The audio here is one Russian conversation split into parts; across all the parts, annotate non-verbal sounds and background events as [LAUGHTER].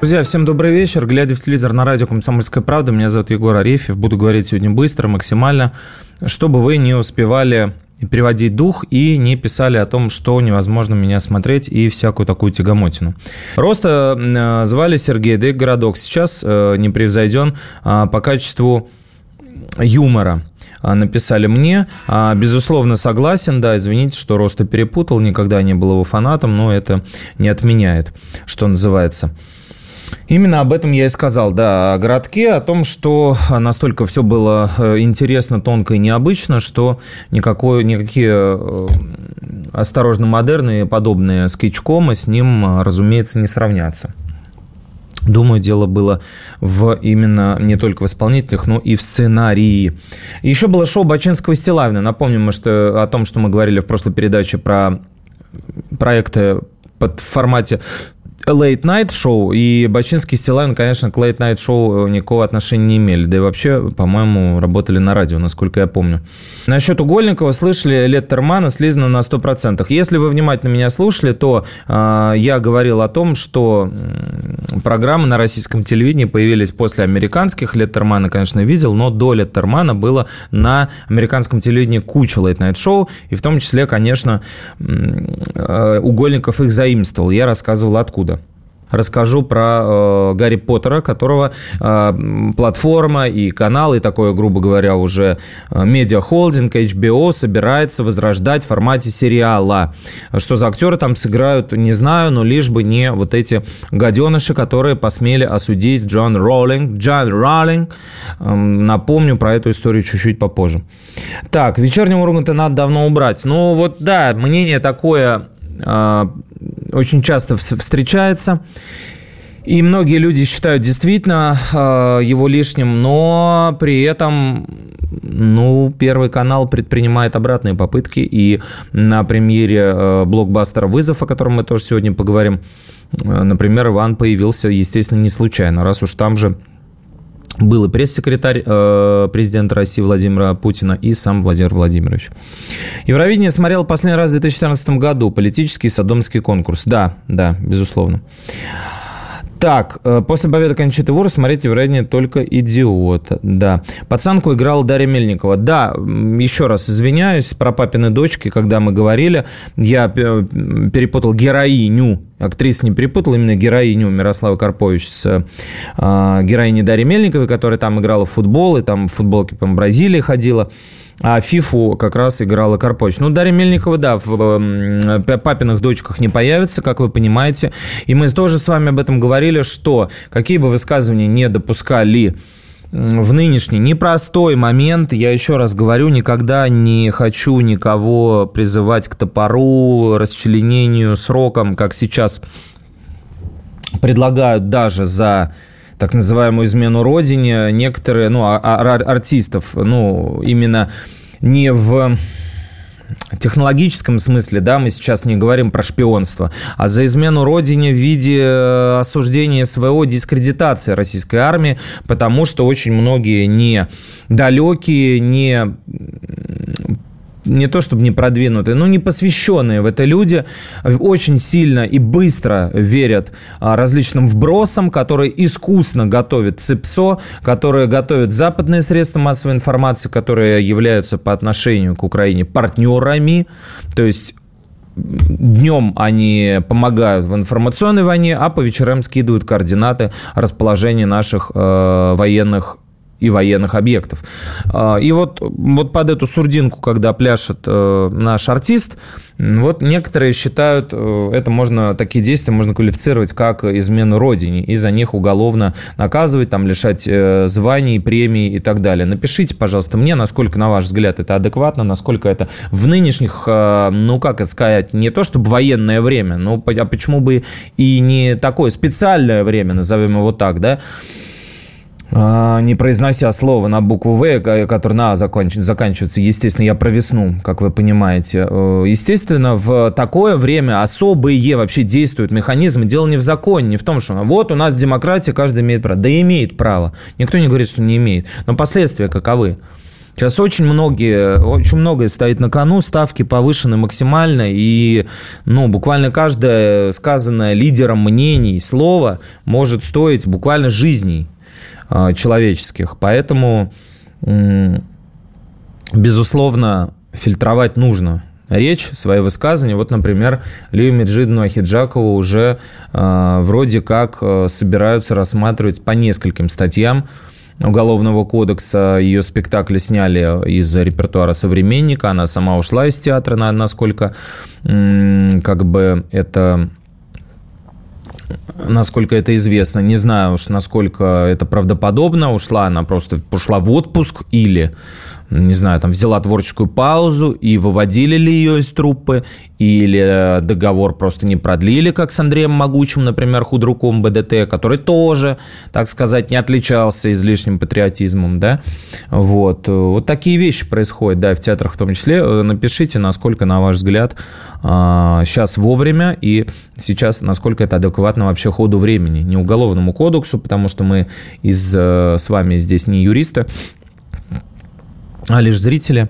Друзья, всем добрый вечер. Глядя в телевизор на радио «Комсомольская правда», меня зовут Егор Арефьев. Буду говорить сегодня быстро, максимально, чтобы вы не успевали переводить дух и не писали о том, что невозможно меня смотреть и всякую такую тягомотину. Роста э, звали Сергей, да и городок сейчас э, не превзойден а, по качеству юмора а, написали мне. А, безусловно, согласен, да, извините, что Роста перепутал, никогда не был его фанатом, но это не отменяет, что называется. Именно об этом я и сказал, да, о городке, о том, что настолько все было э, интересно, тонко и необычно, что никакой, никакие э, осторожно модерные подобные скетчкомы с ним, разумеется, не сравнятся. Думаю, дело было в именно не только в исполнителях, но и в сценарии. Еще было шоу Бачинского и Стилавина. Напомним что, о том, что мы говорили в прошлой передаче про проекты под формате Late Night шоу, и Бачинский и конечно, к Late Night шоу никакого отношения не имели. Да и вообще, по-моему, работали на радио, насколько я помню. Насчет Угольникова слышали Леттермана слизано на 100%. Если вы внимательно меня слушали, то э, я говорил о том, что программы на российском телевидении появились после американских. Леттермана, конечно, видел, но до Леттермана было на американском телевидении куча Late Night шоу, и в том числе, конечно, э, Угольников их заимствовал. Я рассказывал, откуда расскажу про э, Гарри Поттера, которого э, платформа и канал, и такое, грубо говоря, уже э, медиахолдинг HBO собирается возрождать в формате сериала. Что за актеры там сыграют, не знаю, но лишь бы не вот эти гаденыши, которые посмели осудить Джон Роллинг. Джон Роллинг. Э, напомню про эту историю чуть-чуть попозже. Так, вечернего Урганта надо давно убрать. Ну вот, да, мнение такое а, очень часто встречается. И многие люди считают действительно э, его лишним, но при этом, ну, Первый канал предпринимает обратные попытки. И на премьере э, блокбастера «Вызов», о котором мы тоже сегодня поговорим, э, например, Иван появился, естественно, не случайно, раз уж там же был и пресс-секретарь э, президента России Владимира Путина и сам Владимир Владимирович. Евровидение смотрел последний раз в 2014 году. Политический садомский конкурс. Да, да, безусловно. Так, э, после победы Кончиты Вур смотреть Евровидение только идиот. Да. Пацанку играла Дарья Мельникова. Да, еще раз извиняюсь про папины дочки, когда мы говорили. Я э, перепутал героиню. Актриса не перепутал, именно героиню Мирослава Карпович с э, героиней Дарьи Мельниковой, которая там играла в футбол, и там в футболке по Бразилии ходила. А Фифу как раз играла Карпович. Ну, Дарья Мельникова, да, в папиных дочках не появится, как вы понимаете. И мы тоже с вами об этом говорили, что какие бы высказывания не допускали в нынешний непростой момент, я еще раз говорю, никогда не хочу никого призывать к топору, расчленению, срокам, как сейчас предлагают даже за так называемую измену родине, некоторые, ну, а, а, артистов, ну, именно не в технологическом смысле, да, мы сейчас не говорим про шпионство, а за измену родине в виде э, осуждения СВО, дискредитации российской армии, потому что очень многие не далекие, не не то чтобы не продвинутые, но не посвященные в это люди очень сильно и быстро верят а, различным вбросам, которые искусно готовят ЦИПСО, которые готовят западные средства массовой информации, которые являются по отношению к Украине партнерами, то есть днем они помогают в информационной войне, а по вечерам скидывают координаты расположения наших э, военных и военных объектов. А, и вот, вот под эту сурдинку, когда пляшет э, наш артист, вот некоторые считают, э, это можно, такие действия можно квалифицировать как измену родине, и за них уголовно наказывать, там, лишать э, званий, премий и так далее. Напишите, пожалуйста, мне, насколько, на ваш взгляд, это адекватно, насколько это в нынешних, ну, как это сказать, не то чтобы военное время, но а почему бы и не такое специальное время, назовем его так, да, не произнося слово на букву В, которое на А заканчивается, естественно, я про весну, как вы понимаете. Э, естественно, в такое время особые вообще действуют механизмы. Дело не в законе, не в том, что вот у нас демократия, каждый имеет право. Да имеет право. Никто не говорит, что не имеет. Но последствия каковы? Сейчас очень многие, очень многое стоит на кону, ставки повышены максимально, и ну, буквально каждое сказанное лидером мнений слово может стоить буквально жизней а, человеческих. Поэтому, безусловно, фильтровать нужно речь, свои высказывания. Вот, например, Лию Меджидну Ахиджакову уже э, вроде как э, собираются рассматривать по нескольким статьям Уголовного кодекса. Ее спектакли сняли из репертуара «Современника». Она сама ушла из театра, насколько как бы это насколько это известно. Не знаю уж, насколько это правдоподобно. Ушла она просто, ушла в отпуск или не знаю, там взяла творческую паузу и выводили ли ее из труппы, или договор просто не продлили, как с Андреем Могучим, например, худруком БДТ, который тоже, так сказать, не отличался излишним патриотизмом, да, вот, вот такие вещи происходят, да, в театрах в том числе, напишите, насколько, на ваш взгляд, сейчас а, вовремя и сейчас, насколько это адекватно вообще ходу времени, не уголовному кодексу, потому что мы из, э, с вами здесь не юристы, а лишь зрители.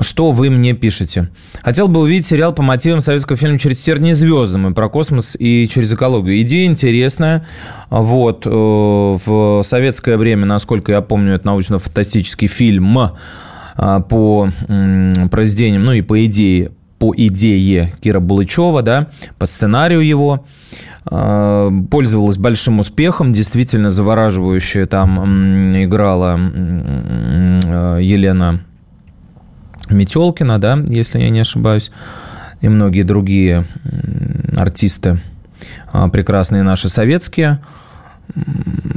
Что вы мне пишете? Хотел бы увидеть сериал по мотивам советского фильма «Через тернии звездам» и про космос и через экологию. Идея интересная. Вот. Э, в советское время, насколько я помню, это научно-фантастический фильм э, по произведениям, ну и по идее, по идее Кира Булычева, да, по сценарию его. Э, пользовалась большим успехом, действительно завораживающая там играла э, Елена Метелкина, да, если я не ошибаюсь, и многие другие артисты, а, прекрасные наши советские –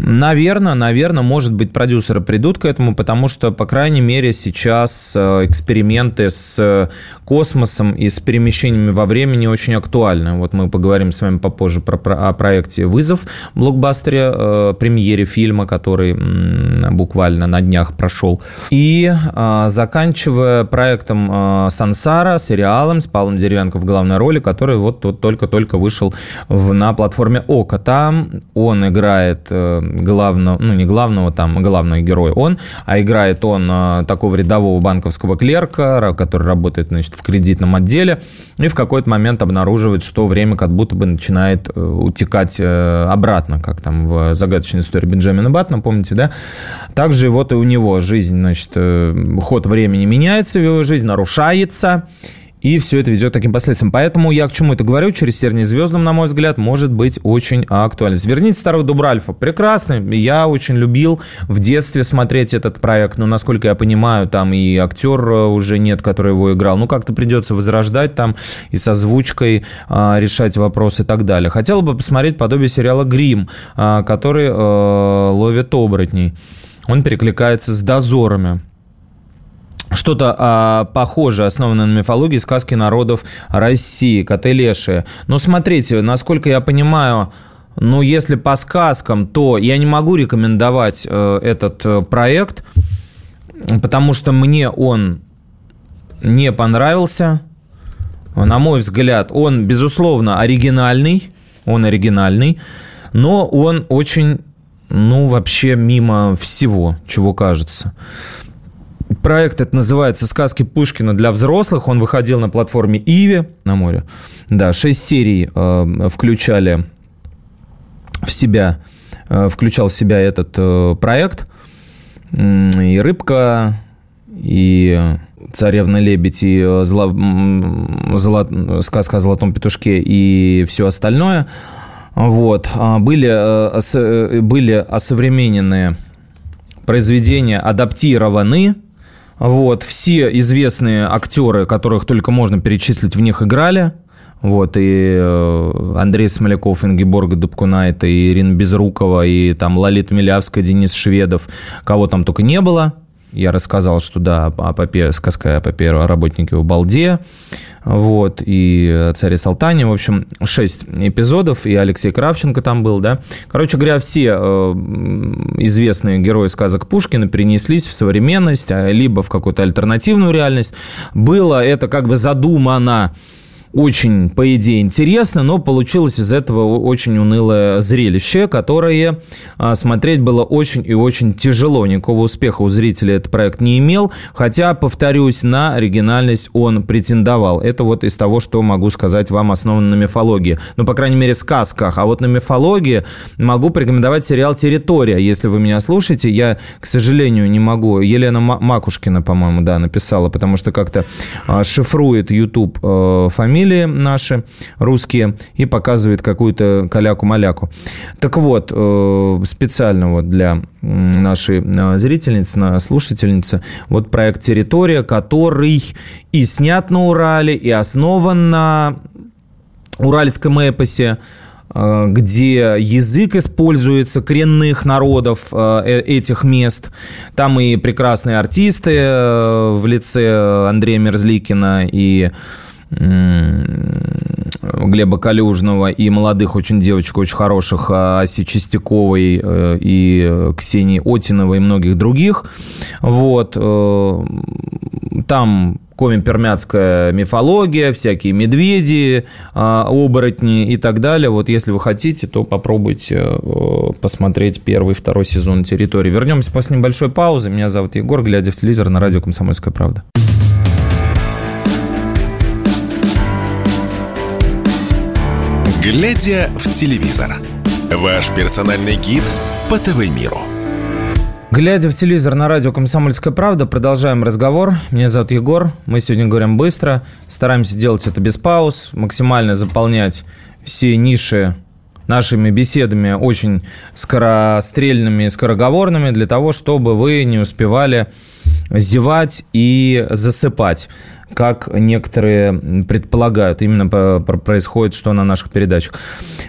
Наверное, наверное, может быть, продюсеры придут к этому, потому что, по крайней мере, сейчас э, эксперименты с космосом и с перемещениями во времени очень актуальны. Вот мы поговорим с вами попозже про, про, о проекте «Вызов» блокбастере, э, премьере фильма, который буквально на днях прошел. И э, заканчивая проектом э, «Сансара», сериалом с Павлом Деревянко в главной роли, который вот только-только вышел в, на платформе «Ока». Там он играет э, главного, ну не главного, там главного героя он, а играет он э, такого рядового банковского клерка, который работает, значит, в кредитном отделе, и в какой-то момент обнаруживает, что время как будто бы начинает э, утекать обратно, как там в загадочной истории Бенджамина Баттона, помните, да? Также вот и у него жизнь, значит, ход времени меняется в его жизнь, нарушается, и все это ведет к таким последствиям. Поэтому я к чему это говорю, через «Тернии звездам», на мой взгляд, может быть очень актуально. «Верните старого Дубральфа». Прекрасный. Я очень любил в детстве смотреть этот проект. Но, насколько я понимаю, там и актер э, уже нет, который его играл. Ну, как-то придется возрождать там и с озвучкой а, решать вопросы и так далее. Хотел бы посмотреть подобие сериала «Грим», а, который а, ловит оборотней. Он перекликается с «Дозорами» что-то а, похожее, основанное на мифологии сказки народов России, коты лешие. Но смотрите, насколько я понимаю, ну, если по сказкам, то я не могу рекомендовать э, этот э, проект, потому что мне он не понравился. На мой взгляд, он, безусловно, оригинальный. Он оригинальный, но он очень, ну, вообще мимо всего, чего кажется. Проект это называется «Сказки Пушкина для взрослых». Он выходил на платформе Иви на море. Да, шесть серий э, включали в себя, э, включал в себя этот э, проект. И «Рыбка», и «Царевна-лебедь», и э, зло, зло, сказка о золотом петушке, и все остальное. Вот. А были, э, были осовремененные произведения адаптированы. Вот, все известные актеры, которых только можно перечислить, в них играли. Вот, и э, Андрей Смоляков, Ингеборга Дубкунайта, и Ирина Безрукова, и там Лолита Милявская, Денис Шведов, кого там только не было. Я рассказал, что да, о попе, сказка о попе работнике в Балде, вот, и царе Салтане, в общем, шесть эпизодов, и Алексей Кравченко там был, да. Короче говоря, все э, известные герои сказок Пушкина перенеслись в современность, а, либо в какую-то альтернативную реальность. Было это как бы задумано очень, по идее, интересно, но получилось из этого очень унылое зрелище, которое а, смотреть было очень и очень тяжело. Никакого успеха у зрителей этот проект не имел, хотя, повторюсь, на оригинальность он претендовал. Это вот из того, что могу сказать вам, основано на мифологии. Ну, по крайней мере, сказках. А вот на мифологии могу порекомендовать сериал «Территория». Если вы меня слушаете, я, к сожалению, не могу. Елена Макушкина, по-моему, да, написала, потому что как-то а, шифрует YouTube э, фамилию фамилии наши русские и показывает какую-то каляку-маляку. Так вот, э, специально вот для нашей э, зрительницы, слушательницы, вот проект «Территория», который и снят на Урале, и основан на уральском эпосе, э, где язык используется коренных народов этих мест. Там и прекрасные артисты в лице Андрея Мерзликина и Глеба Калюжного и молодых очень девочек, очень хороших, а, Аси Чистяковой э, и Ксении Отиновой и многих других. Вот. Э, там коми-пермяцкая мифология, всякие медведи, а, оборотни и так далее. Вот если вы хотите, то попробуйте э, посмотреть первый, второй сезон территории. Вернемся после небольшой паузы. Меня зовут Егор, глядя в телевизор на радио «Комсомольская правда». Глядя в телевизор. Ваш персональный гид по ТВ-миру. Глядя в телевизор на радио «Комсомольская правда», продолжаем разговор. Меня зовут Егор. Мы сегодня говорим быстро. Стараемся делать это без пауз, максимально заполнять все ниши нашими беседами очень скорострельными и скороговорными для того, чтобы вы не успевали зевать и засыпать как некоторые предполагают. Именно происходит, что на наших передачах.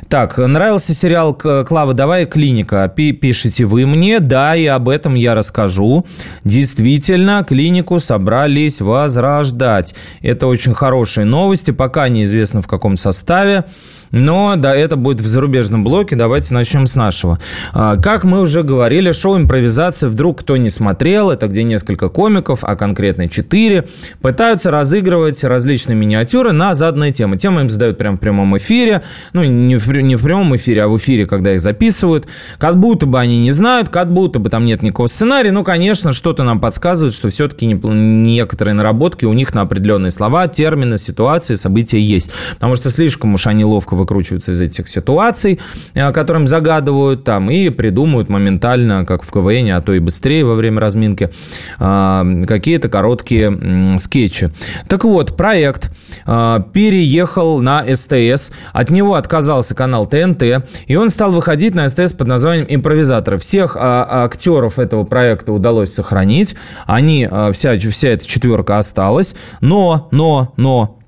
Так, нравился сериал «Клава, давай клиника». Пишите вы мне, да, и об этом я расскажу. Действительно, клинику собрались возрождать. Это очень хорошие новости, пока неизвестно в каком составе. Но да, это будет в зарубежном блоке. Давайте начнем с нашего. А, как мы уже говорили, шоу импровизация вдруг кто не смотрел, это где несколько комиков, а конкретно четыре, пытаются разыгрывать различные миниатюры на заданные темы. Темы им задают прямо в прямом эфире. Ну, не в, не в прямом эфире, а в эфире, когда их записывают. Как будто бы они не знают, как будто бы там нет никакого сценария. Ну, конечно, что-то нам подсказывает, что все-таки некоторые наработки у них на определенные слова, термины, ситуации, события есть. Потому что слишком уж они ловко выкручиваются из этих ситуаций, э, которым загадывают там, и придумывают моментально, как в КВН, а то и быстрее во время разминки, э, какие-то короткие скетчи. Так вот, проект э, переехал на СТС, от него отказался канал ТНТ, и он стал выходить на СТС под названием «Импровизаторы». Всех актеров этого проекта удалось сохранить, они, вся, вся эта четверка осталась, но, но, но,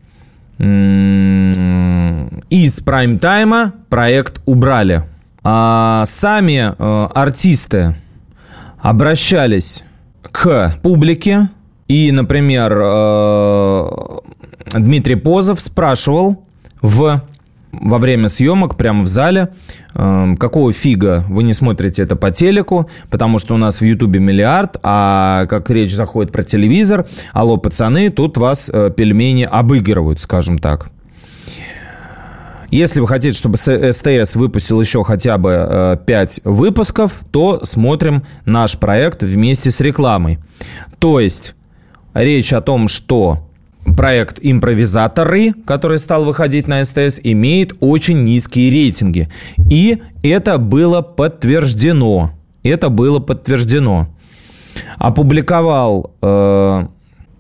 из прайм-тайма проект убрали. А сами э, артисты обращались к публике. И, например, э, Дмитрий Позов спрашивал в во время съемок прямо в зале. Эм, какого фига вы не смотрите это по телеку, потому что у нас в Ютубе миллиард, а как речь заходит про телевизор, алло, пацаны, тут вас э, пельмени обыгрывают, скажем так. Если вы хотите, чтобы СТС выпустил еще хотя бы 5 э, выпусков, то смотрим наш проект вместе с рекламой. То есть речь о том, что проект «Импровизаторы», который стал выходить на СТС, имеет очень низкие рейтинги. И это было подтверждено. Это было подтверждено. Опубликовал, э,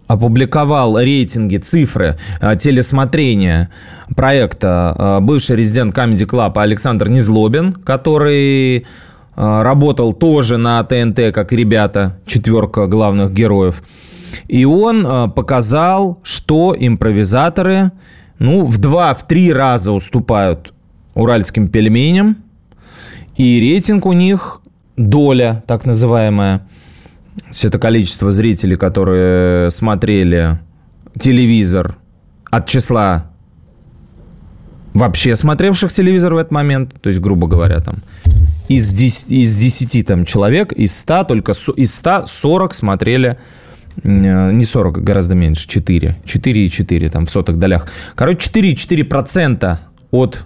опубликовал рейтинги, цифры э, телесмотрения проекта э, бывший резидент Comedy Club Александр Незлобин, который работал тоже на ТНТ, как ребята, четверка главных героев. И он показал, что импровизаторы, ну, в два, в три раза уступают уральским пельменям. И рейтинг у них доля, так называемая, все это количество зрителей, которые смотрели телевизор от числа вообще смотревших телевизор в этот момент, то есть, грубо говоря, там, из 10, из 10 там, человек, из 100, только из 100 40 смотрели не 40, гораздо меньше, 4. 4,4 там в сотых долях. Короче, 4,4% от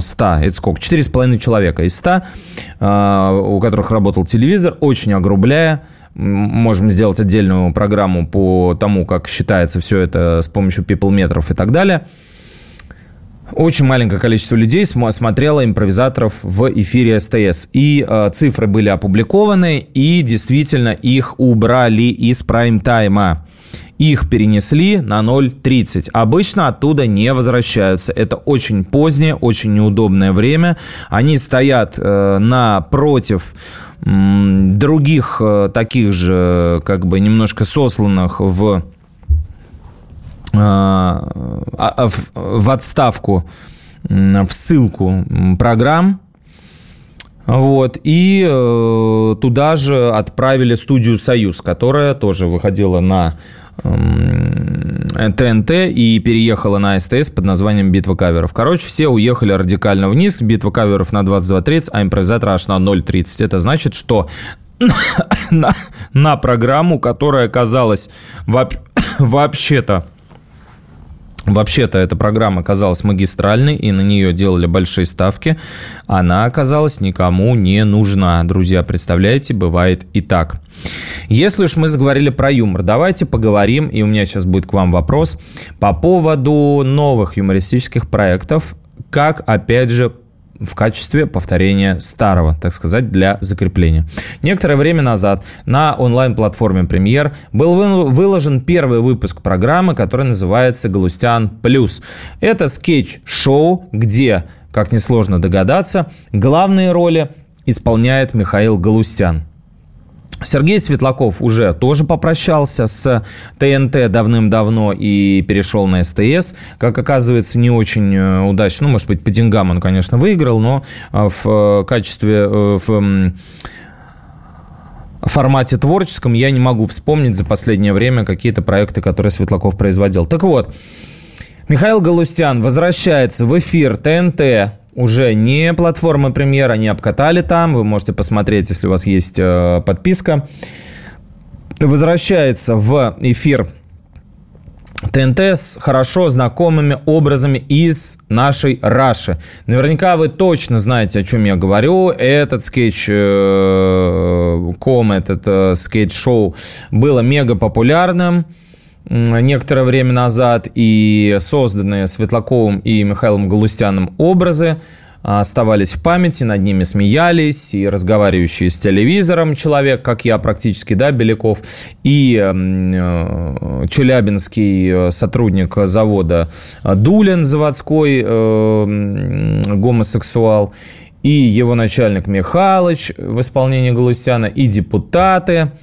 100, э, это сколько? 4,5 человека из 100, э, у которых работал телевизор, очень огрубляя. Можем сделать отдельную программу по тому, как считается все это с помощью people метров и так далее. Очень маленькое количество людей смотрело импровизаторов в эфире СТС. И э, цифры были опубликованы, и действительно их убрали из прайм-тайма. Их перенесли на 0.30. Обычно оттуда не возвращаются. Это очень позднее, очень неудобное время. Они стоят э, напротив других э, таких же, как бы немножко сосланных в а, а, в отставку, в ссылку программ. Вот, и э, туда же отправили студию «Союз», которая тоже выходила на ТНТ и переехала на СТС под названием «Битва каверов». Короче, все уехали радикально вниз, «Битва каверов» на 22.30, а импровизатор аж на 0.30. Это значит, что [COUGHS] на, на программу, которая казалась [COUGHS] вообще-то Вообще-то эта программа казалась магистральной, и на нее делали большие ставки. Она оказалась никому не нужна. Друзья, представляете, бывает и так. Если уж мы заговорили про юмор, давайте поговорим, и у меня сейчас будет к вам вопрос, по поводу новых юмористических проектов, как, опять же, в качестве повторения старого, так сказать, для закрепления. Некоторое время назад на онлайн-платформе Премьер был выложен первый выпуск программы, который называется «Галустян плюс». Это скетч-шоу, где, как несложно догадаться, главные роли исполняет Михаил Галустян. Сергей Светлаков уже тоже попрощался с ТНТ давным-давно и перешел на СТС. Как оказывается, не очень э, удачно. Ну, может быть, по деньгам он, конечно, выиграл, но э, в э, качестве... В формате творческом я не могу вспомнить за последнее время какие-то проекты, которые Светлаков производил. Так вот, Михаил Галустян возвращается в эфир ТНТ уже не платформа премьер, они обкатали там, вы можете посмотреть, если у вас есть э, подписка. Возвращается в эфир ТНТ с хорошо знакомыми образами из нашей Раши. Наверняка вы точно знаете, о чем я говорю. Этот скетч э, ком, этот э, скетч-шоу было мега популярным некоторое время назад, и созданные Светлаковым и Михаилом Галустяном образы а, оставались в памяти, над ними смеялись, и разговаривающий с телевизором человек, как я практически, да, Беляков, и э, челябинский э, сотрудник завода Дулин, заводской э, гомосексуал, и его начальник Михалыч в исполнении Галустяна, и депутаты –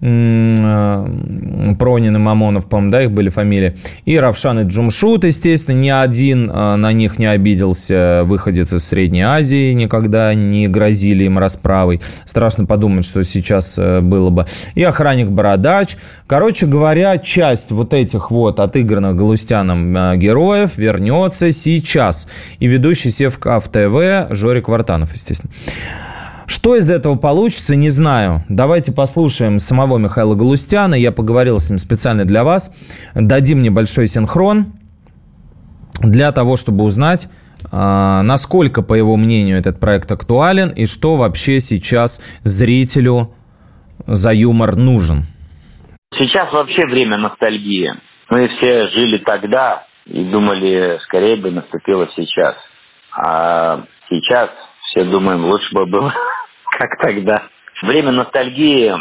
Пронин и Мамонов, по-моему, да, их были фамилии. И Равшан и Джумшут, естественно, ни один э, на них не обиделся. Выходец из Средней Азии никогда не грозили им расправой. Страшно подумать, что сейчас э, было бы. И охранник Бородач. Короче говоря, часть вот этих вот отыгранных Галустяном героев вернется сейчас. И ведущий Севка в ТВ Жорик Вартанов, естественно. Что из этого получится, не знаю. Давайте послушаем самого Михаила Галустяна. Я поговорил с ним специально для вас. Дадим небольшой синхрон для того, чтобы узнать, а, насколько, по его мнению, этот проект актуален и что вообще сейчас зрителю за юмор нужен. Сейчас вообще время ностальгии. Мы все жили тогда и думали, скорее бы наступило сейчас. А сейчас все думаем, лучше бы было [LAUGHS] как тогда. Время ностальгии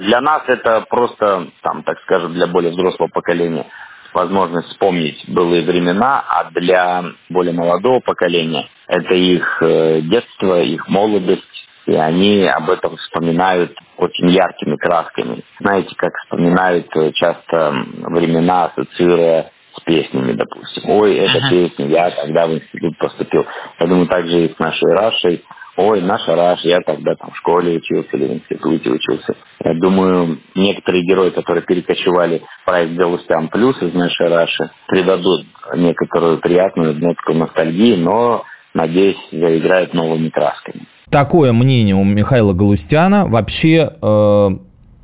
для нас это просто, там, так скажем, для более взрослого поколения возможность вспомнить былые времена, а для более молодого поколения это их э, детство, их молодость, и они об этом вспоминают очень яркими красками. Знаете, как вспоминают э, часто времена, ассоциируя с песнями, допустим. Ой, эта ага. песня, я тогда в институт поступил. Я думаю, так же и с нашей Рашей. Ой, наша Раш, я тогда там в школе учился или в институте учился. Я думаю, некоторые герои, которые перекочевали в проект «Галустян Плюс» из нашей Раши, придадут некоторую приятную нотку ностальгии, но, надеюсь, заиграют новыми красками. Такое мнение у Михаила Галустяна. Вообще, э,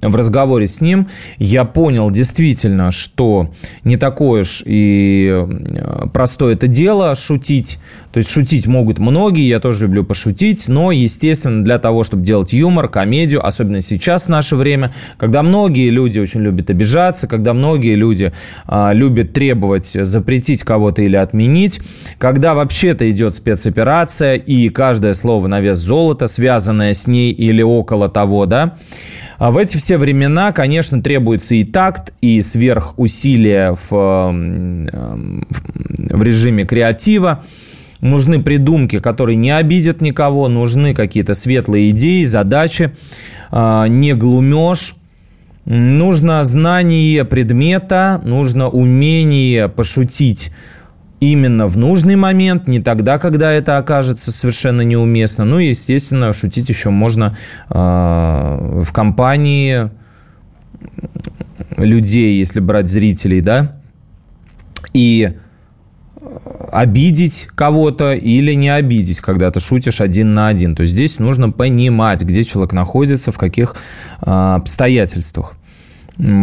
в разговоре с ним я понял действительно, что не такое уж и э, простое это дело шутить. То есть шутить могут многие, я тоже люблю пошутить, но, естественно, для того, чтобы делать юмор, комедию, особенно сейчас в наше время, когда многие люди очень любят обижаться, когда многие люди а, любят требовать запретить кого-то или отменить, когда вообще-то идет спецоперация и каждое слово на вес золота, связанное с ней или около того, да, а в эти все времена, конечно, требуется и такт, и сверхусилия в, в режиме креатива. Нужны придумки, которые не обидят никого, нужны какие-то светлые идеи, задачи, а, не глумеж. Нужно знание предмета, нужно умение пошутить именно в нужный момент, не тогда, когда это окажется совершенно неуместно. Ну и, естественно, шутить еще можно э, в компании людей, если брать зрителей, да, и обидеть кого-то или не обидеть, когда ты шутишь один на один. То есть здесь нужно понимать, где человек находится, в каких э, обстоятельствах.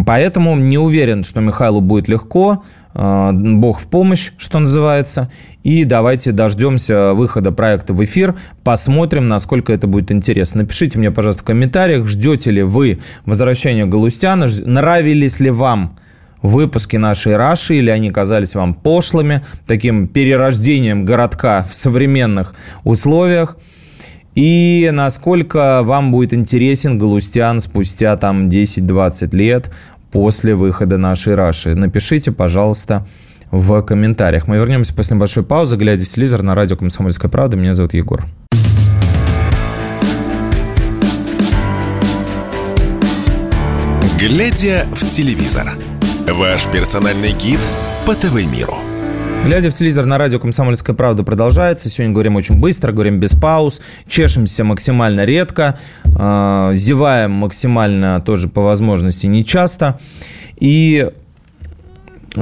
Поэтому не уверен, что Михайлу будет легко. А, Бог в помощь, что называется. И давайте дождемся выхода проекта в эфир, посмотрим, насколько это будет интересно. Напишите мне, пожалуйста, в комментариях, ждете ли вы возвращения Галустяна, нравились ли вам выпуски нашей Раши, или они казались вам пошлыми, таким перерождением городка в современных условиях. И насколько вам будет интересен Галустян спустя там 10-20 лет после выхода нашей Раши. Напишите, пожалуйста, в комментариях. Мы вернемся после небольшой паузы, глядя в телевизор на радио «Комсомольская правда». Меня зовут Егор. Глядя в телевизор. Ваш персональный гид по ТВ-миру. Глядя в телевизор на радио «Комсомольская правда» продолжается. Сегодня говорим очень быстро, говорим без пауз, чешемся максимально редко, э, зеваем максимально тоже по возможности нечасто. И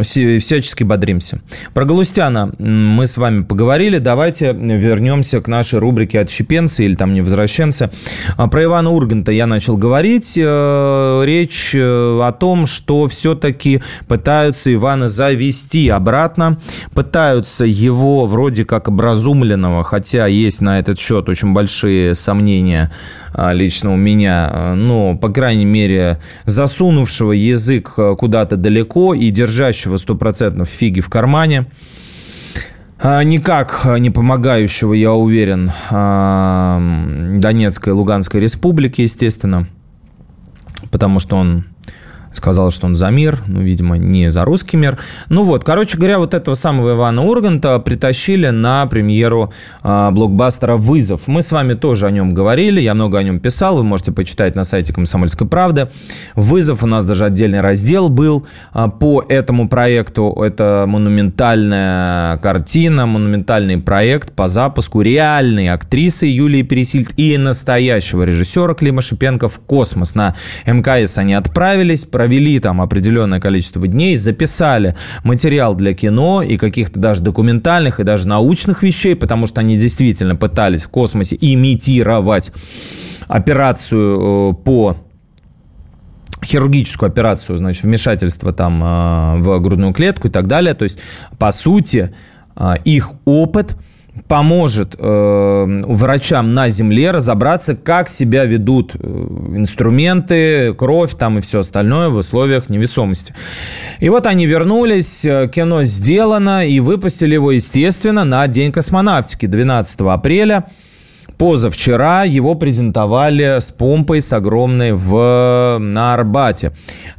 всячески бодримся. Про Галустяна мы с вами поговорили. Давайте вернемся к нашей рубрике «Отщепенцы» или там «Невозвращенцы». А про Ивана Урганта я начал говорить. Э, речь э, о том, что все-таки пытаются Ивана завести обратно. Пытаются его вроде как образумленного, хотя есть на этот счет очень большие сомнения лично у меня, но, по крайней мере, засунувшего язык э, куда-то далеко и держащего держащего стопроцентно фиги в кармане. А, никак не помогающего, я уверен, а, Донецкой и Луганской республике, естественно, потому что он сказал, что он за мир, ну, видимо, не за русский мир. Ну вот, короче говоря, вот этого самого Ивана Урганта притащили на премьеру э, блокбастера «Вызов». Мы с вами тоже о нем говорили, я много о нем писал, вы можете почитать на сайте «Комсомольской правды». «Вызов» у нас даже отдельный раздел был э, по этому проекту. Это монументальная картина, монументальный проект по запуску реальной актрисы Юлии Пересильд и настоящего режиссера Клима Шипенко в космос. На МКС они отправились, провели там определенное количество дней, записали материал для кино и каких-то даже документальных и даже научных вещей, потому что они действительно пытались в космосе имитировать операцию э, по хирургическую операцию, значит, вмешательство там э, в грудную клетку и так далее. То есть, по сути, э, их опыт – поможет э, врачам на Земле разобраться, как себя ведут э, инструменты, кровь там и все остальное в условиях невесомости. И вот они вернулись, э, кино сделано, и выпустили его, естественно, на День космонавтики 12 апреля. Позавчера его презентовали с помпой, с огромной в, на Арбате.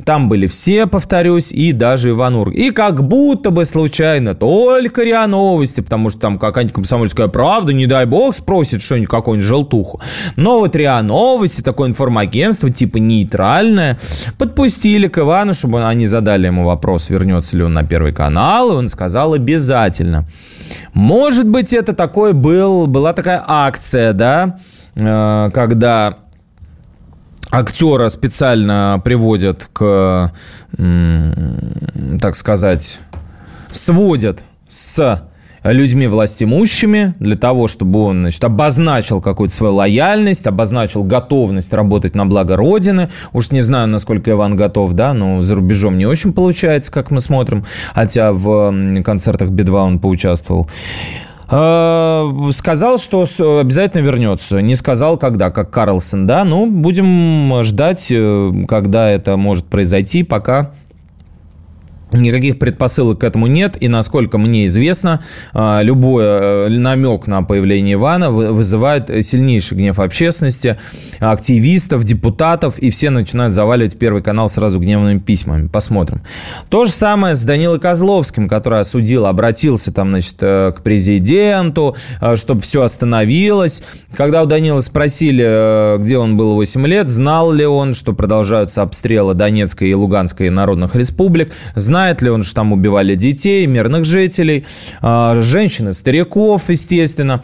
Там были все, повторюсь, и даже Иван Ургант. И как будто бы случайно только РИА Новости, потому что там какая-нибудь комсомольская правда, не дай бог, спросит что-нибудь, какую-нибудь желтуху. Но вот РИА Новости, такое информагентство, типа нейтральное, подпустили к Ивану, чтобы они задали ему вопрос, вернется ли он на Первый канал, и он сказал обязательно. Может быть, это такой был, была такая акция, да, э, когда актера специально приводят к, так сказать, сводят с людьми властимущими для того, чтобы он значит, обозначил какую-то свою лояльность, обозначил готовность работать на благо Родины. Уж не знаю, насколько Иван готов, да, но за рубежом не очень получается, как мы смотрим, хотя в концертах Би-2 он поучаствовал. А, сказал, что обязательно вернется. Не сказал, когда, как Карлсон, да. Ну, будем ждать, э, когда это может произойти, пока Никаких предпосылок к этому нет, и насколько мне известно, а, любой э, намек на появление Ивана вызывает сильнейший гнев общественности, активистов, депутатов, и все начинают заваливать Первый канал сразу гневными письмами. Посмотрим. То же самое с Данилой Козловским, который осудил, обратился там, значит, э, к президенту, э, чтобы все остановилось. Когда у Данила спросили, где он был 8 лет, знал ли он, что продолжаются обстрелы Донецкой и Луганской народных республик, знает знает ли он, что там убивали детей, мирных жителей, а, женщин и стариков, естественно.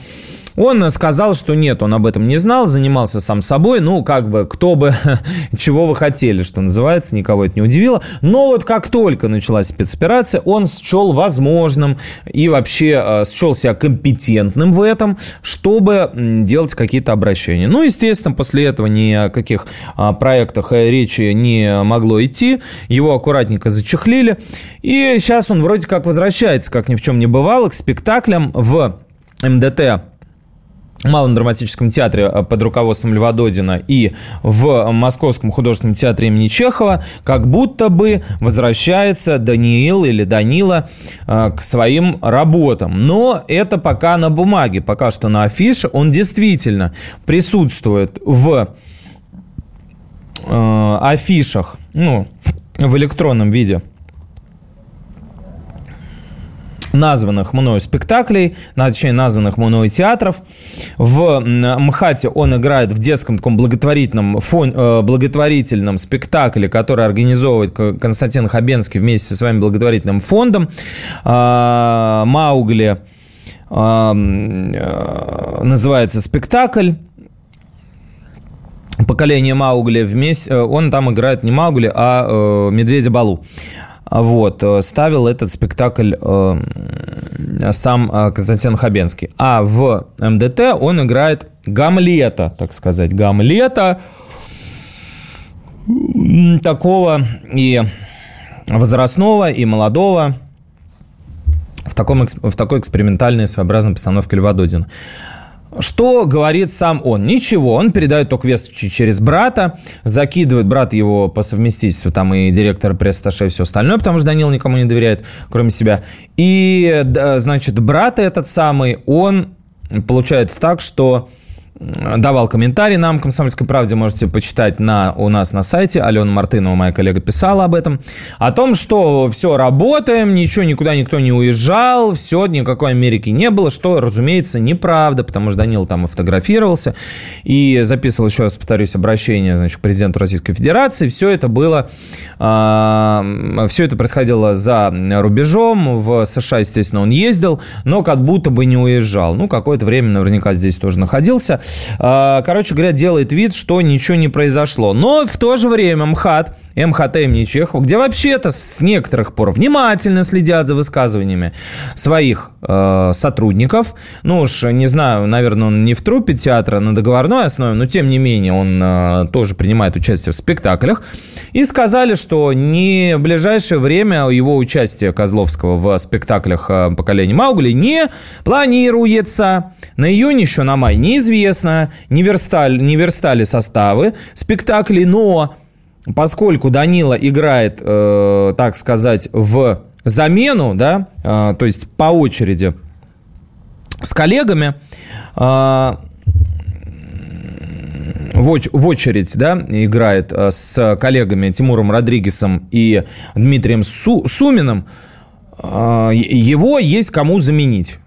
Он сказал, что нет, он об этом не знал, занимался сам собой. Ну, как бы, кто бы, [LAUGHS] чего вы хотели, что называется, никого это не удивило. Но вот как только началась спецоперация, он счел возможным и вообще э, счел себя компетентным в этом, чтобы делать какие-то обращения. Ну, естественно, после этого ни о каких а, проектах э, речи не могло идти. Его аккуратненько зачехлили. И сейчас он вроде как возвращается, как ни в чем не бывало, к спектаклям в МДТ Малом драматическом театре э, под руководством Льва Додина и в Московском художественном театре имени Чехова как будто бы возвращается Даниил или Данила э, к своим работам. Но это пока на бумаге, пока что на афише. Он действительно присутствует в э, афишах, ну, в электронном виде названных мною спектаклей, точнее, названных мною театров. В МХАТе он играет в детском таком благотворительном, фон, э, благотворительном спектакле, который организовывает Константин Хабенский вместе со своим благотворительным фондом. А, Маугли а, э, называется спектакль поколение Маугли вместе, э, он там играет не Маугли, а э, Медведя Балу. Вот, э, ставил этот спектакль э, сам э, Константин Хабенский. А в МДТ он играет Гамлета, так сказать, Гамлета такого и возрастного, и молодого, в, таком, в такой экспериментальной своеобразной постановке Льва Додина. Что говорит сам он? Ничего, он передает только весточки через брата, закидывает брат его по совместительству, там и директор пресс-атташе и все остальное, потому что Данил никому не доверяет, кроме себя. И, значит, брат этот самый, он получается так, что давал комментарий нам, «Комсомольской правде», можете почитать на, у нас на сайте. Алена Мартынова, моя коллега, писала об этом. О том, что все, работаем, ничего, никуда никто не уезжал, все, никакой Америки не было, что, разумеется, неправда, потому что Данил там и фотографировался, и записывал, еще раз повторюсь, обращение, значит, к президенту Российской Федерации. Все это было, э, все это происходило за рубежом, в США, естественно, он ездил, но как будто бы не уезжал. Ну, какое-то время наверняка здесь тоже находился. А, короче говоря, делает вид, что ничего не произошло. Но в то же время МХАТ, МХТ имени Чехова, где вообще-то с некоторых пор внимательно следят за высказываниями своих э, сотрудников. Ну уж, не знаю, наверное, он не в трупе театра на договорной основе, но тем не менее он э, тоже принимает участие в спектаклях. И сказали, что не в ближайшее время его участие Козловского в спектаклях э, поколения Маугли не планируется. На июнь еще на май неизвестно, не верстали, не верстали составы спектаклей, но поскольку Данила играет, э, так сказать, в замену, да, э, то есть по очереди с коллегами, э, в очередь да, играет э, с коллегами Тимуром Родригесом и Дмитрием Су- Суминым, э, его есть кому заменить,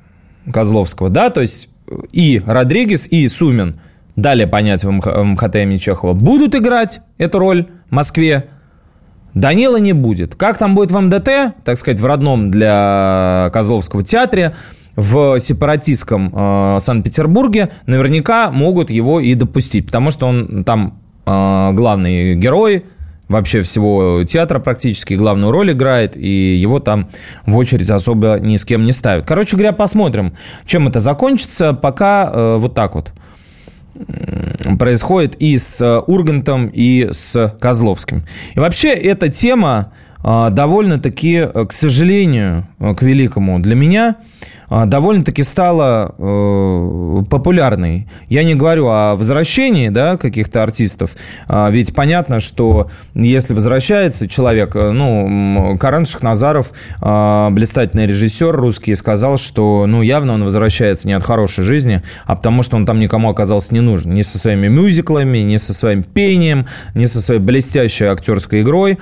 Козловского, да, то есть и Родригес, и Сумин, далее понять в МХТ имени Чехова, будут играть эту роль в Москве, Данила не будет. Как там будет в МДТ, так сказать, в родном для Козловского театре, в сепаратистском э, Санкт-Петербурге, наверняка могут его и допустить, потому что он там э, главный герой вообще всего театра практически, главную роль играет, и его там в очередь особо ни с кем не ставят. Короче говоря, посмотрим, чем это закончится. Пока э, вот так вот происходит и с Ургантом, и с Козловским. И вообще эта тема э, довольно-таки, э, к сожалению, к великому для меня, а, довольно-таки стала э, популярной. Я не говорю о возвращении да, каких-то артистов, а, ведь понятно, что если возвращается человек, э, ну, Карен Шахназаров, э, блистательный режиссер русский, сказал, что, ну, явно он возвращается не от хорошей жизни, а потому что он там никому оказался не нужен. Ни со своими мюзиклами, ни со своим пением, ни со своей блестящей актерской игрой.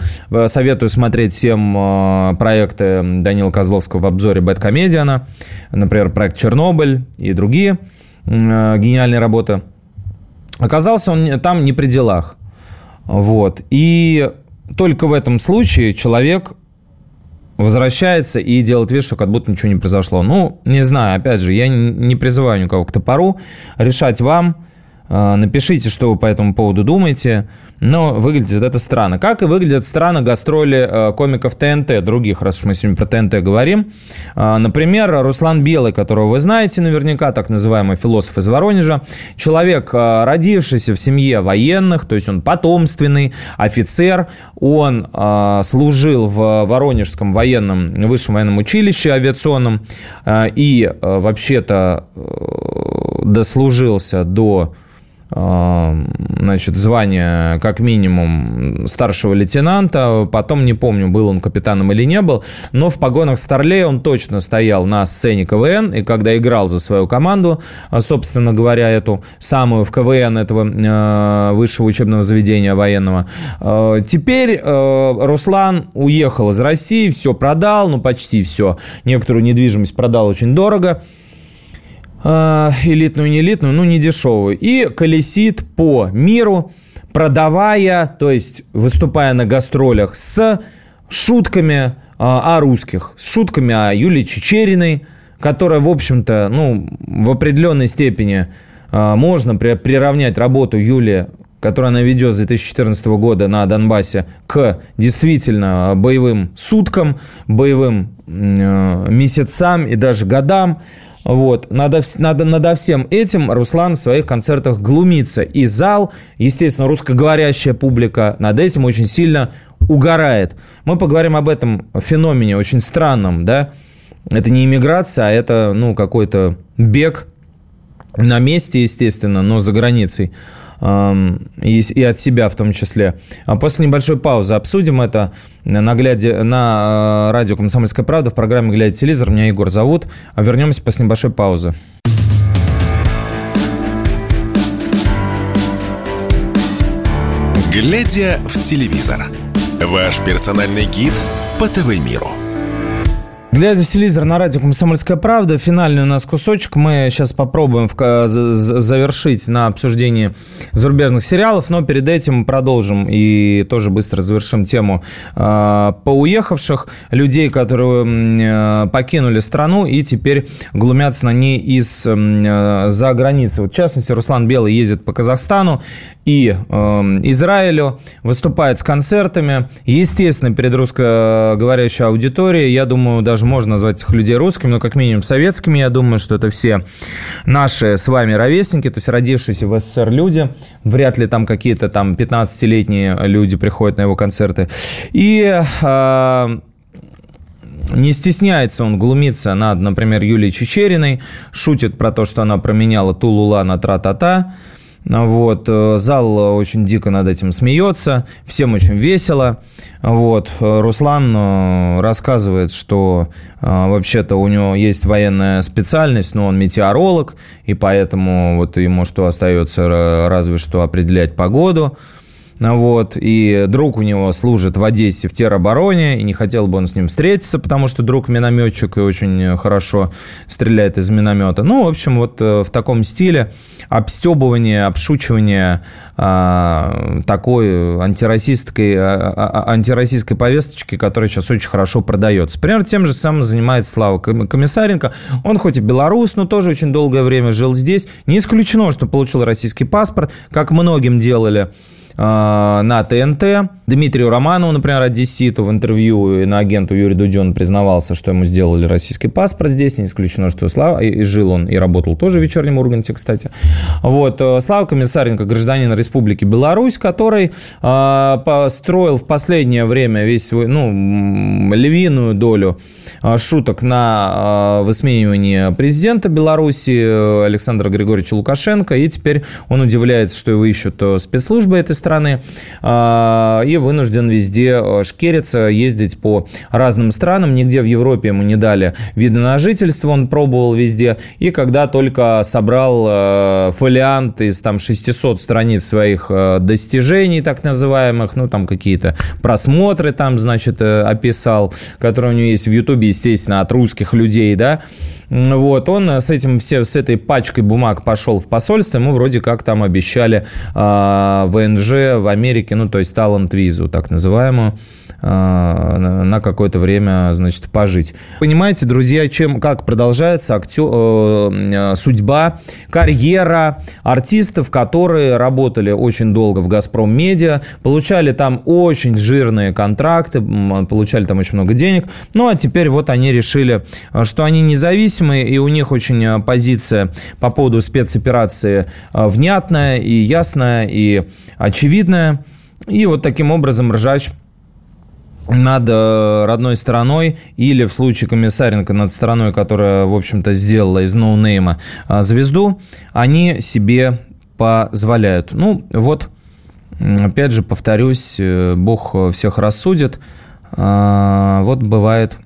Советую смотреть всем проекты Данила Козловского в обзоре «Бэткомедиана» например, проект «Чернобыль» и другие э, гениальные работы. Оказался он там не при делах. Вот. И только в этом случае человек возвращается и делает вид, что как будто ничего не произошло. Ну, не знаю, опять же, я не призываю никого к топору. Решать вам. Э, напишите, что вы по этому поводу думаете но выглядит это странно. Как и выглядят странно гастроли э, комиков ТНТ, других, раз уж мы сегодня про ТНТ говорим. Э, например, Руслан Белый, которого вы знаете наверняка, так называемый философ из Воронежа. Человек, родившийся в семье военных, то есть он потомственный офицер. Он служил в Воронежском военном, высшем военном училище авиационном и вообще-то дослужился до значит, звание как минимум старшего лейтенанта. Потом не помню, был он капитаном или не был. Но в погонах Старлея он точно стоял на сцене КВН. И когда играл за свою команду, а, собственно говоря, эту самую в КВН этого э, высшего учебного заведения военного. Э, теперь Руслан уехал из России, все продал, ну почти все. Некоторую недвижимость продал очень дорого. А, элитную, не элитную, ну не дешевую, и колесит по миру, продавая, то есть выступая на гастролях с шутками а, о русских, с шутками о Юлии Чечериной, которая, в общем-то, ну, в определенной степени а, можно приравнять работу Юлии которую она ведет с 2014 года на Донбассе, к действительно боевым суткам, боевым месяцам и даже годам. Вот. Надо, надо, надо всем этим Руслан в своих концертах глумится. И зал, естественно, русскоговорящая публика над этим очень сильно угорает. Мы поговорим об этом феномене очень странном, да. Это не иммиграция, а это, ну, какой-то бег на месте, естественно, но за границей и, от себя в том числе. А после небольшой паузы обсудим это на, гляде, на э, радио «Комсомольская правда» в программе «Глядя телевизор». Меня Егор зовут. А вернемся после небольшой паузы. «Глядя в телевизор» – ваш персональный гид по ТВ-миру – Глядя в телевизор на радио «Комсомольская правда», финальный у нас кусочек. Мы сейчас попробуем завершить на обсуждении зарубежных сериалов, но перед этим продолжим и тоже быстро завершим тему э, поуехавших людей, которые э, покинули страну и теперь глумятся на ней из-за э, границы. Вот, в частности, Руслан Белый ездит по Казахстану и Израилю, выступает с концертами. Естественно, перед русскоговорящей аудиторией, я думаю, даже даже можно назвать этих людей русскими, но как минимум советскими. Я думаю, что это все наши с вами ровесники, то есть родившиеся в СССР люди. Вряд ли там какие-то там 15-летние люди приходят на его концерты. И э, не стесняется он глумиться над, например, Юлией Чечериной, шутит про то, что она променяла Тулула на тра-та-та. Вот, э, зал очень дико над этим смеется, всем очень весело. Вот, Руслан э, рассказывает, что э, вообще-то у него есть военная специальность, но он метеоролог, и поэтому вот ему что остается, разве что определять погоду. Вот, и друг у него служит в Одессе в теробороне, и не хотел бы он с ним встретиться, потому что друг минометчик и очень хорошо стреляет из миномета. Ну, в общем, вот э, в таком стиле обстебывание, обшучивание а, такой антироссийской, а, а, антироссийской повесточки, которая сейчас очень хорошо продается. Примерно тем же самым занимается Слава Комиссаренко. Он хоть и белорус, но тоже очень долгое время жил здесь. Не исключено, что получил российский паспорт, как многим делали на ТНТ. Дмитрию Романову, например, одесситу в интервью и на агенту Юрий Дуден признавался, что ему сделали российский паспорт здесь. Не исключено, что Слава... И жил он, и работал тоже в вечернем Урганте, кстати. Вот. Э, Слава Комиссаренко, гражданин Республики Беларусь, который э, построил в последнее время весь свой, ну, львиную долю э, шуток на высмеивание президента Беларуси Александра Григорьевича Лукашенко. И теперь он удивляется, что его ищут спецслужбы этой страны, а, и вынужден везде э, шкериться, ездить по разным странам. Нигде в Европе ему не дали вида на жительство, он пробовал везде. И когда только собрал э, фолиант из там 600 страниц своих э, достижений, так называемых, ну там какие-то просмотры там, значит, описал, которые у него есть в Ютубе, естественно, от русских людей, да, вот, он с этим, все, с этой пачкой бумаг пошел в посольство, ему вроде как там обещали э, ВНЖ в Америке, ну, то есть талант-визу, так называемую, на какое-то время, значит, пожить. Понимаете, друзья, чем, как продолжается актер, э, судьба, карьера артистов, которые работали очень долго в «Газпром Медиа», получали там очень жирные контракты, получали там очень много денег, ну, а теперь вот они решили, что они независимые, и у них очень позиция по поводу спецоперации внятная и ясная, и очевидная. И вот таким образом Ржач над э, родной стороной или в случае Комиссаренко над стороной, которая, в общем-то, сделала из ноунейма э, звезду, они себе позволяют. Ну, вот, опять же, повторюсь, э, Бог всех рассудит. Вот бывает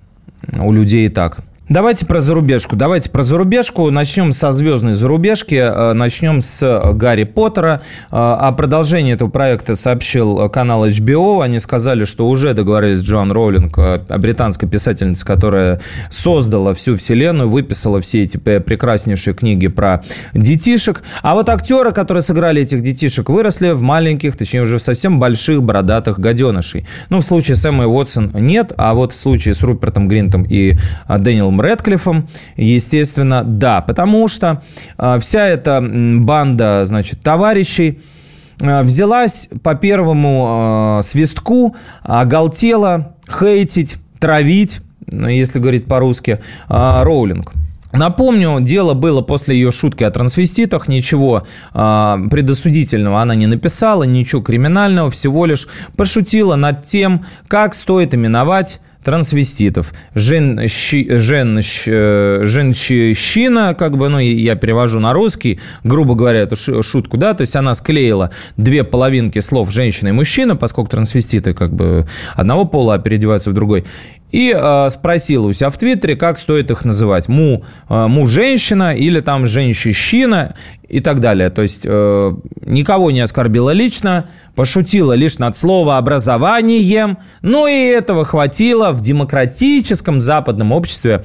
у людей так – Давайте про зарубежку. Давайте про зарубежку. Начнем со звездной зарубежки. Э, начнем с Гарри Поттера. Э, о продолжении этого проекта сообщил канал HBO. Они сказали, что уже договорились с Джоан Роулинг, э, британской писательницей, которая создала всю вселенную, выписала все эти прекраснейшие книги про детишек. А вот актеры, которые сыграли этих детишек, выросли в маленьких, точнее уже в совсем больших бородатых гаденышей. Ну, в случае с Эммой Уотсон нет, а вот в случае с Рупертом Гринтом и Дэниелом Дэниелом Рэдклиффом? Естественно, да, потому что а, вся эта банда, значит, товарищей а, взялась по первому а, свистку, оголтела хейтить, травить, ну, если говорить по-русски, Роулинг. Напомню, дело было после ее шутки о трансвеститах, ничего э, предосудительного она не написала, ничего криминального, всего лишь пошутила над тем, как стоит именовать трансвеститов. Жен, щи, женщина, как бы, ну, я перевожу на русский, грубо говоря, эту шутку, да, то есть она склеила две половинки слов женщина и мужчина, поскольку трансвеститы как бы одного пола, а переодеваются в другой. И э, спросила у себя в Твиттере, как стоит их называть. Му, э, му-женщина или там женщина и так далее. То есть э, никого не оскорбила лично, пошутила лишь над слово образованием. Ну и этого хватило в демократическом западном обществе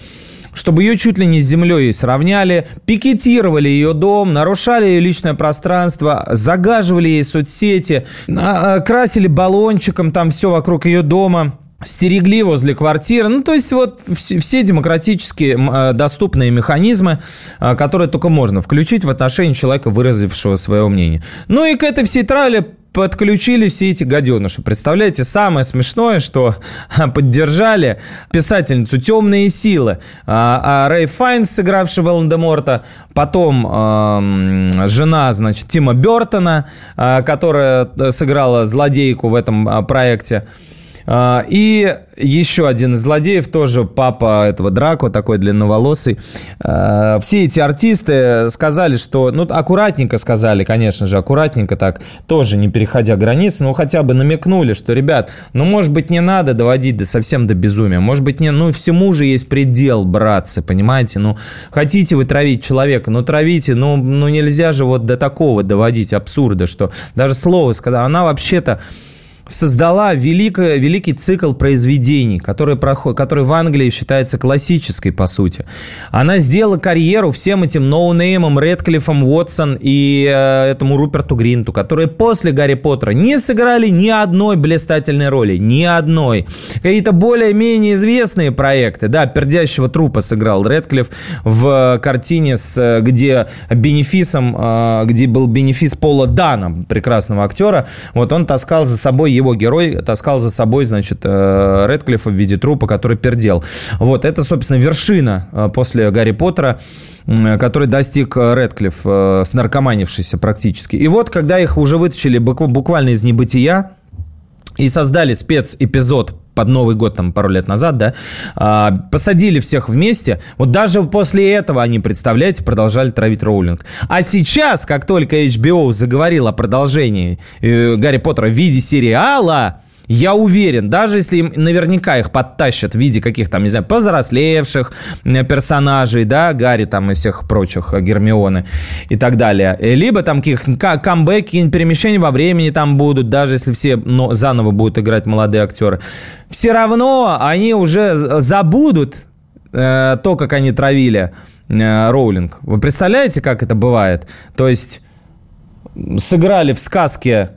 чтобы ее чуть ли не с землей сравняли, пикетировали ее дом, нарушали ее личное пространство, загаживали ей соцсети, а, красили баллончиком там все вокруг ее дома стерегли возле квартиры. Ну, то есть вот все демократические э, доступные механизмы, э, которые только можно включить в отношении человека, выразившего свое мнение. Ну и к этой всей трале подключили все эти гаденыши. Представляете, самое смешное, что [LAUGHS] поддержали писательницу «Темные силы», а, а Рэй Файнс, сыгравший Волан-де-Морта, потом э, жена, значит, Тима Бертона, э, которая сыграла злодейку в этом проекте, А, и еще один из злодеев, тоже папа этого Драко, такой длинноволосый. А, все эти артисты сказали, что, ну, аккуратненько сказали, конечно же, аккуратненько так, тоже не переходя границы, но хотя бы намекнули, что, ребят, ну, может быть, не надо доводить до совсем до безумия, может быть, не, ну, всему же есть предел, братцы, понимаете, ну, хотите вы травить человека, ну, травите, ну, ну, нельзя же вот до такого доводить абсурда, что даже слово сказал, она вообще-то создала великое, великий цикл произведений, который, проход, который в Англии считается классической, по сути. Она сделала карьеру всем этим ноунеймам, Редклиффом, Уотсон и э, этому Руперту Гринту, которые после Гарри Поттера не сыграли ни одной блистательной роли, ни одной. Какие-то более-менее известные проекты, да, «Пердящего трупа» сыграл Редклифф в картине, с, где бенефисом, э, где был бенефис Пола Дана, прекрасного актера, вот он таскал за собой его герой таскал за собой, значит, э, Редклиффа в виде трупа, который пердел. Вот, это, собственно, вершина э, после Гарри Поттера, который достиг э, Редклифф, снаркоманившийся практически. И вот, когда их уже вытащили буквально из небытия, и создали спецэпизод под Новый год, там, пару лет назад, да, а, посадили всех вместе. Вот даже после этого они, представляете, продолжали травить Роулинг. А сейчас, как только HBO заговорил о продолжении э, Гарри Поттера в виде сериала, я уверен, даже если им наверняка их подтащат в виде каких-то, не знаю, повзрослевших персонажей, да, Гарри там и всех прочих, э, Гермионы и так далее, э, либо там каких-то камбэки, перемещения во времени там будут, даже если все но, заново будут играть молодые актеры, все равно они уже забудут э, то, как они травили э, Роулинг. Вы представляете, как это бывает? То есть сыграли в сказке,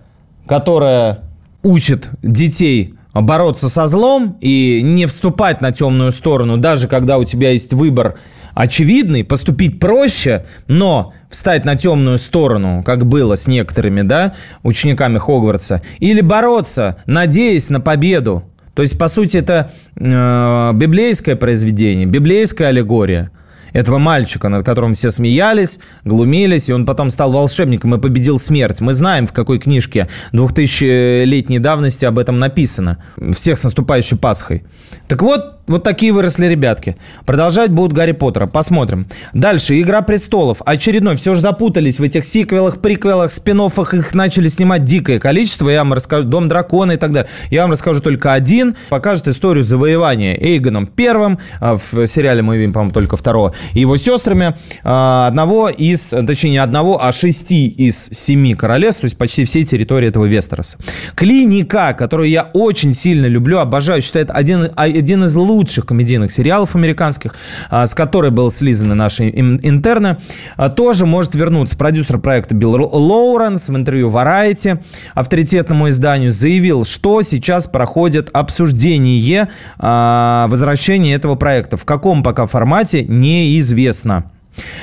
которая учит детей бороться со злом и не вступать на темную сторону, даже когда у тебя есть выбор очевидный, поступить проще, но встать на темную сторону, как было с некоторыми, да, учениками Хогвартса, или бороться, надеясь на победу. То есть, по сути, это э, библейское произведение, библейская аллегория – этого мальчика, над которым все смеялись, глумились, и он потом стал волшебником и победил смерть. Мы знаем, в какой книжке 2000-летней давности об этом написано. Всех с наступающей Пасхой. Так вот, вот такие выросли ребятки. Продолжать будут Гарри Поттера. Посмотрим. Дальше. Игра престолов. Очередной. Все же запутались в этих сиквелах, приквелах, спин Их начали снимать дикое количество. Я вам расскажу. Дом дракона и так далее. Я вам расскажу только один. Покажет историю завоевания Эйгоном первым. А, в сериале мы видим, по-моему, только второго. И его сестрами. А, одного из, точнее, не одного, а шести из семи королевств. То есть почти всей территории этого Вестероса. Клиника, которую я очень сильно люблю, обожаю. Считаю, это один, один из лучших лучших комедийных сериалов американских, а, с которой был слизаны наши интерны, а, тоже может вернуться. Продюсер проекта Билл Лоуренс в интервью Variety авторитетному изданию заявил, что сейчас проходит обсуждение а, возвращения этого проекта. В каком пока формате, неизвестно.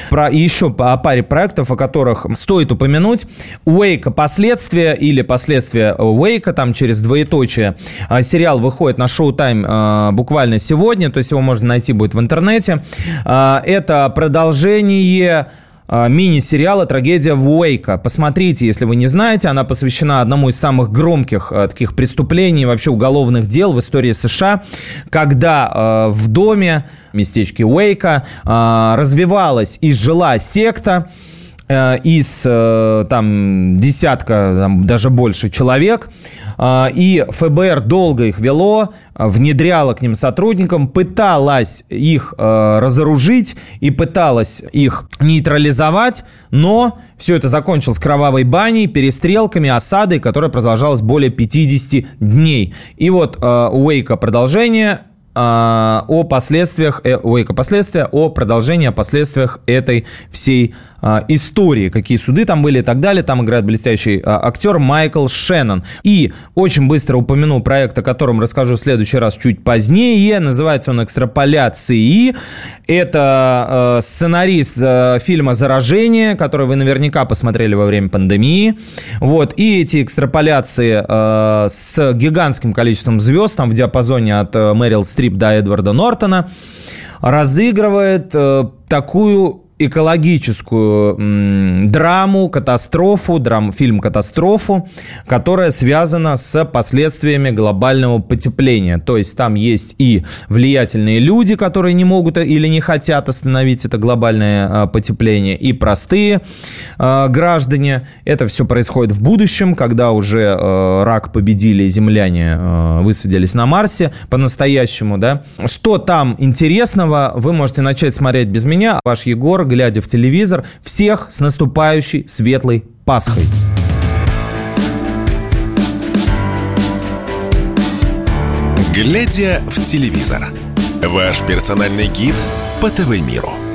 Про еще о паре проектов, о которых стоит упомянуть. Уэйка последствия или последствия Уэйка, там через двоеточие. А, сериал выходит на Showtime а, буквально сегодня, то есть его можно найти будет в интернете. А, это продолжение мини-сериала «Трагедия Уэйка». Посмотрите, если вы не знаете, она посвящена одному из самых громких а, таких преступлений, вообще уголовных дел в истории США, когда а, в доме местечке Уэйка развивалась и жила секта, Э, из э, там десятка, там, даже больше человек, э, и ФБР долго их вело, внедряло к ним сотрудникам, пыталась их разоружить и пыталась их нейтрализовать, но все это закончилось кровавой баней, перестрелками, осадой, которая продолжалась более 50 дней. И вот у Уэйка продолжение о последствиях, ой, последствия, о продолжении, о последствиях этой всей а, истории, какие суды там были и так далее. Там играет блестящий а, актер Майкл Шеннон. И очень быстро упомяну проект, о котором расскажу в следующий раз чуть позднее. Называется он «Экстраполяции». Это а, сценарист фильма «Заражение», который вы наверняка посмотрели во время пандемии. Вот. И эти экстраполяции с гигантским количеством звезд, там в диапазоне от Мэрил Стрип до Эдварда Нортона, разыгрывает такую экологическую драму, катастрофу, драм, фильм «Катастрофу», которая связана с последствиями глобального потепления. То есть там есть и влиятельные люди, которые не могут или не хотят остановить это глобальное а, потепление, и простые а, граждане. Это все происходит в будущем, когда уже а, рак победили, земляне а, высадились на Марсе по-настоящему, да. Что там интересного, вы можете начать смотреть без меня. Ваш Егор, глядя в телевизор. Всех с наступающей светлой Пасхой. Глядя в телевизор. Ваш персональный гид по ТВ-миру.